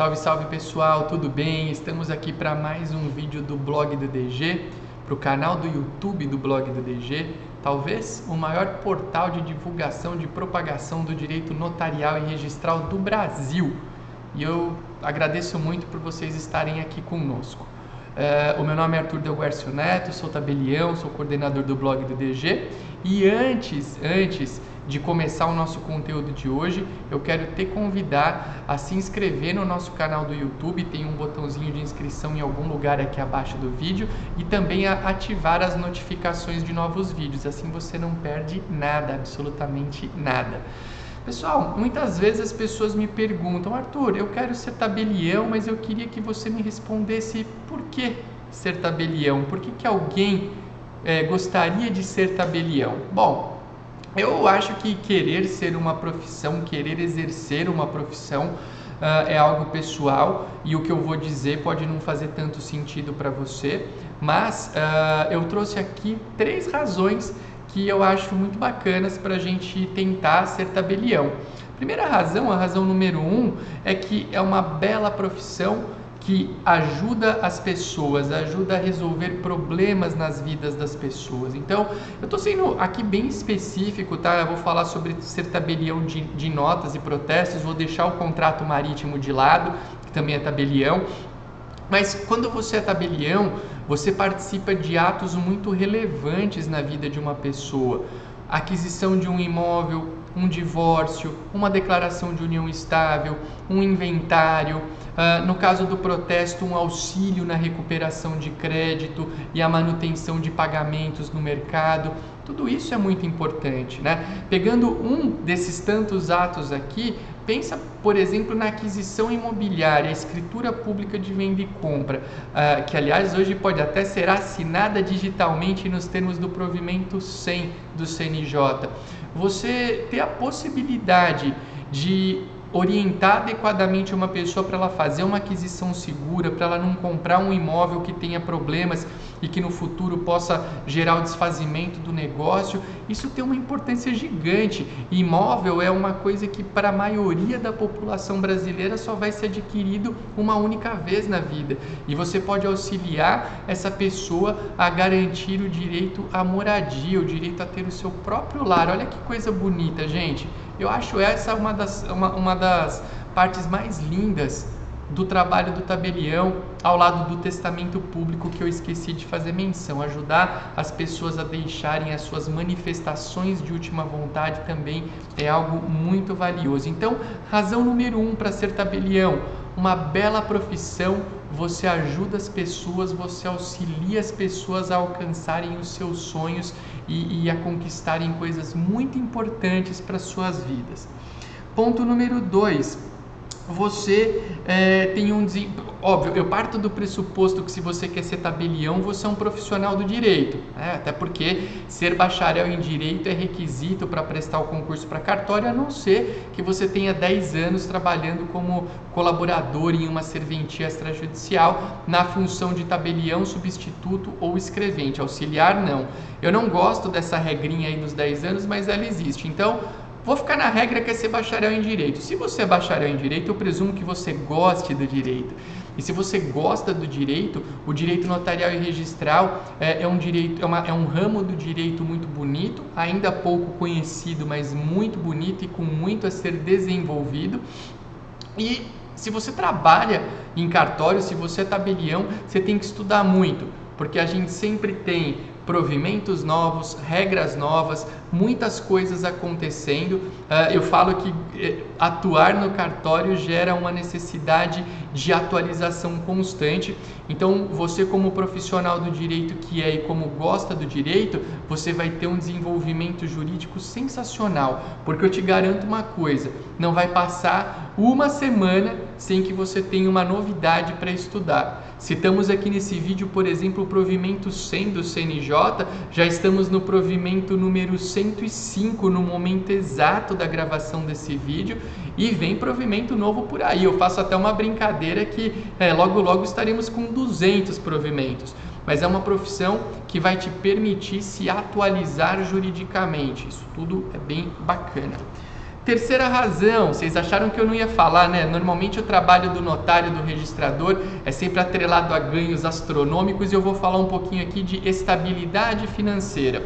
Salve, salve pessoal, tudo bem? Estamos aqui para mais um vídeo do blog do DG, para o canal do YouTube do blog do DG, talvez o maior portal de divulgação de propagação do direito notarial e registral do Brasil. E eu agradeço muito por vocês estarem aqui conosco. Uh, o meu nome é Arthur Delguercio Neto, sou tabelião, sou coordenador do blog do DG. E antes, antes de começar o nosso conteúdo de hoje, eu quero te convidar a se inscrever no nosso canal do YouTube, tem um botãozinho de inscrição em algum lugar aqui abaixo do vídeo e também a ativar as notificações de novos vídeos, assim você não perde nada, absolutamente nada. Pessoal, muitas vezes as pessoas me perguntam, Arthur, eu quero ser tabelião, mas eu queria que você me respondesse por que ser tabelião, por que, que alguém é, gostaria de ser tabelião? Bom, eu acho que querer ser uma profissão, querer exercer uma profissão uh, é algo pessoal e o que eu vou dizer pode não fazer tanto sentido para você, mas uh, eu trouxe aqui três razões que eu acho muito bacanas para a gente tentar ser tabelião. Primeira razão, a razão número um, é que é uma bela profissão que ajuda as pessoas, ajuda a resolver problemas nas vidas das pessoas. Então, eu estou sendo aqui bem específico, tá? Eu vou falar sobre ser tabelião de, de notas e protestos, vou deixar o contrato marítimo de lado, que também é tabelião. Mas quando você é tabelião, você participa de atos muito relevantes na vida de uma pessoa. Aquisição de um imóvel, um divórcio, uma declaração de união estável, um inventário, uh, no caso do protesto, um auxílio na recuperação de crédito e a manutenção de pagamentos no mercado. Tudo isso é muito importante, né? Pegando um desses tantos atos aqui, pensa, por exemplo, na aquisição imobiliária, a escritura pública de venda e compra, uh, que aliás hoje pode até ser assinada digitalmente nos termos do provimento 100 do CNJ. Você ter a possibilidade de orientar adequadamente uma pessoa para ela fazer uma aquisição segura, para ela não comprar um imóvel que tenha problemas e que no futuro possa gerar o desfazimento do negócio, isso tem uma importância gigante. Imóvel é uma coisa que para a maioria da população brasileira só vai ser adquirido uma única vez na vida. E você pode auxiliar essa pessoa a garantir o direito à moradia, o direito a ter o seu próprio lar. Olha que coisa bonita, gente. Eu acho essa uma das, uma, uma das partes mais lindas do trabalho do tabelião ao lado do testamento público que eu esqueci de fazer menção. Ajudar as pessoas a deixarem as suas manifestações de última vontade também é algo muito valioso. Então, razão número um para ser tabelião, uma bela profissão, você ajuda as pessoas, você auxilia as pessoas a alcançarem os seus sonhos e, e a conquistarem coisas muito importantes para suas vidas. Ponto número dois, você é, tem um óbvio, eu parto do pressuposto que se você quer ser tabelião, você é um profissional do direito, né? até porque ser bacharel em direito é requisito para prestar o concurso para cartório, a não ser que você tenha 10 anos trabalhando como colaborador em uma serventia extrajudicial na função de tabelião, substituto ou escrevente. Auxiliar, não. Eu não gosto dessa regrinha aí dos 10 anos, mas ela existe. Então, Vou ficar na regra que é ser bacharel em direito. Se você é bacharel em direito, eu presumo que você goste do direito. E se você gosta do direito, o direito notarial e registral é, é um direito, é, uma, é um ramo do direito muito bonito, ainda pouco conhecido, mas muito bonito e com muito a ser desenvolvido. E se você trabalha em cartório, se você é tabelião, você tem que estudar muito, porque a gente sempre tem provimentos novos, regras novas, muitas coisas acontecendo. Uh, eu falo que eh, atuar no cartório gera uma necessidade de atualização constante. Então, você, como profissional do direito que é e como gosta do direito, você vai ter um desenvolvimento jurídico sensacional, porque eu te garanto uma coisa: não vai passar uma semana sem que você tenha uma novidade para estudar. Citamos aqui nesse vídeo, por exemplo, o provimento 100 do CNJ, já estamos no provimento número 105 no momento exato da gravação desse vídeo e vem provimento novo por aí. Eu faço até uma brincadeira que é, logo logo estaremos com 200 provimentos. Mas é uma profissão que vai te permitir se atualizar juridicamente. Isso tudo é bem bacana. Terceira razão, vocês acharam que eu não ia falar, né? Normalmente o trabalho do notário, do registrador, é sempre atrelado a ganhos astronômicos e eu vou falar um pouquinho aqui de estabilidade financeira.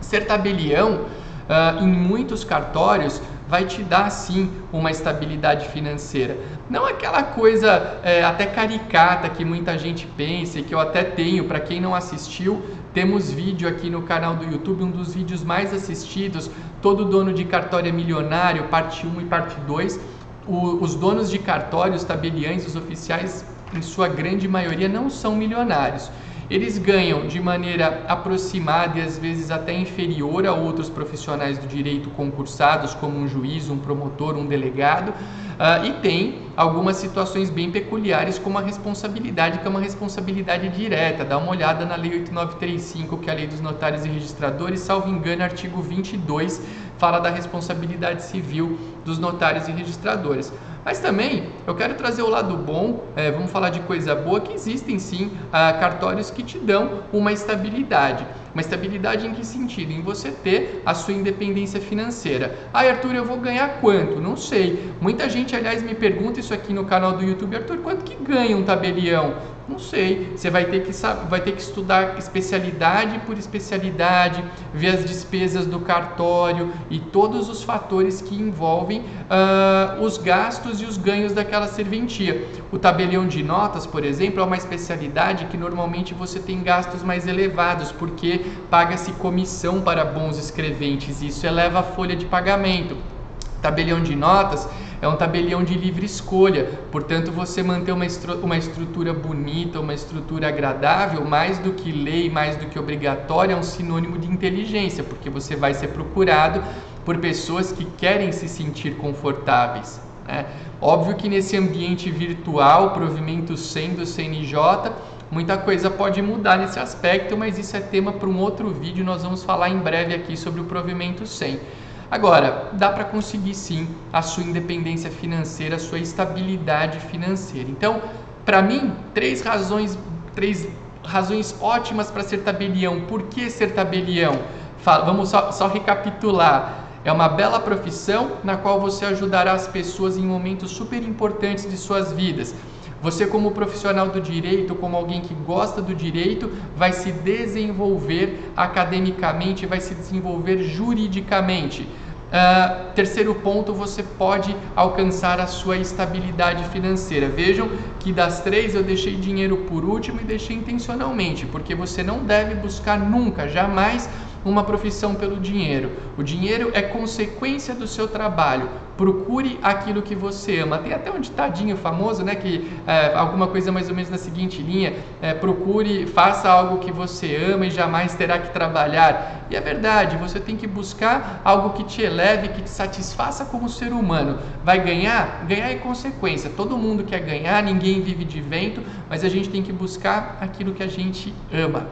Ser tabelião, uh, em muitos cartórios, vai te dar sim uma estabilidade financeira. Não aquela coisa é, até caricata que muita gente pensa e que eu até tenho, para quem não assistiu, temos vídeo aqui no canal do YouTube, um dos vídeos mais assistidos, todo dono de cartório é milionário, parte 1 e parte 2. O, os donos de cartórios, tabeliães, os oficiais, em sua grande maioria, não são milionários. Eles ganham de maneira aproximada e às vezes até inferior a outros profissionais do direito concursados, como um juiz, um promotor, um delegado, uh, e tem algumas situações bem peculiares, como a responsabilidade, que é uma responsabilidade direta. Dá uma olhada na Lei 8935, que é a Lei dos Notários e Registradores, salvo engano, artigo 22, fala da responsabilidade civil dos notários e registradores. Mas também eu quero trazer o lado bom, é, vamos falar de coisa boa, que existem sim ah, cartórios que te dão uma estabilidade. Uma estabilidade em que sentido? Em você ter a sua independência financeira. Ah, Arthur, eu vou ganhar quanto? Não sei. Muita gente, aliás, me pergunta isso aqui no canal do YouTube, Arthur, quanto que ganha um tabelião? Não sei. Você vai ter que vai ter que estudar especialidade por especialidade, ver as despesas do cartório e todos os fatores que envolvem uh, os gastos e os ganhos daquela serventia. O tabelião de notas, por exemplo, é uma especialidade que normalmente você tem gastos mais elevados, porque paga-se comissão para bons escreventes. E isso eleva a folha de pagamento. Tabelião de notas é um tabelião de livre escolha, portanto, você manter uma, estru uma estrutura bonita, uma estrutura agradável, mais do que lei, mais do que obrigatória, é um sinônimo de inteligência, porque você vai ser procurado por pessoas que querem se sentir confortáveis. Né? Óbvio que nesse ambiente virtual, provimento 100 do CNJ, muita coisa pode mudar nesse aspecto, mas isso é tema para um outro vídeo, nós vamos falar em breve aqui sobre o provimento 100. Agora, dá para conseguir sim a sua independência financeira, a sua estabilidade financeira. Então, para mim, três razões, três razões ótimas para ser tabelião. Por que ser tabelião? Vamos só, só recapitular. É uma bela profissão na qual você ajudará as pessoas em momentos super importantes de suas vidas. Você, como profissional do direito, como alguém que gosta do direito, vai se desenvolver academicamente, vai se desenvolver juridicamente. Uh, terceiro ponto, você pode alcançar a sua estabilidade financeira. Vejam que das três eu deixei dinheiro por último e deixei intencionalmente, porque você não deve buscar nunca, jamais uma profissão pelo dinheiro. O dinheiro é consequência do seu trabalho. Procure aquilo que você ama. Tem até um ditadinho famoso, né? Que é, alguma coisa mais ou menos na seguinte linha: é, procure, faça algo que você ama e jamais terá que trabalhar. E é verdade, você tem que buscar algo que te eleve, que te satisfaça como ser humano. Vai ganhar? Ganhar é consequência. Todo mundo quer ganhar, ninguém vive de vento, mas a gente tem que buscar aquilo que a gente ama.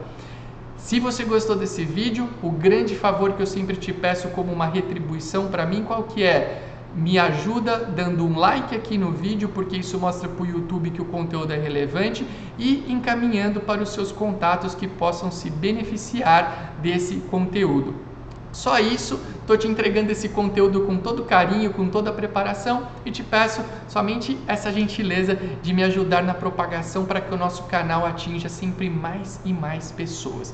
Se você gostou desse vídeo, o grande favor que eu sempre te peço como uma retribuição para mim, qual que é? Me ajuda dando um like aqui no vídeo, porque isso mostra para o YouTube que o conteúdo é relevante e encaminhando para os seus contatos que possam se beneficiar desse conteúdo. Só isso, estou te entregando esse conteúdo com todo carinho, com toda a preparação e te peço somente essa gentileza de me ajudar na propagação para que o nosso canal atinja sempre mais e mais pessoas.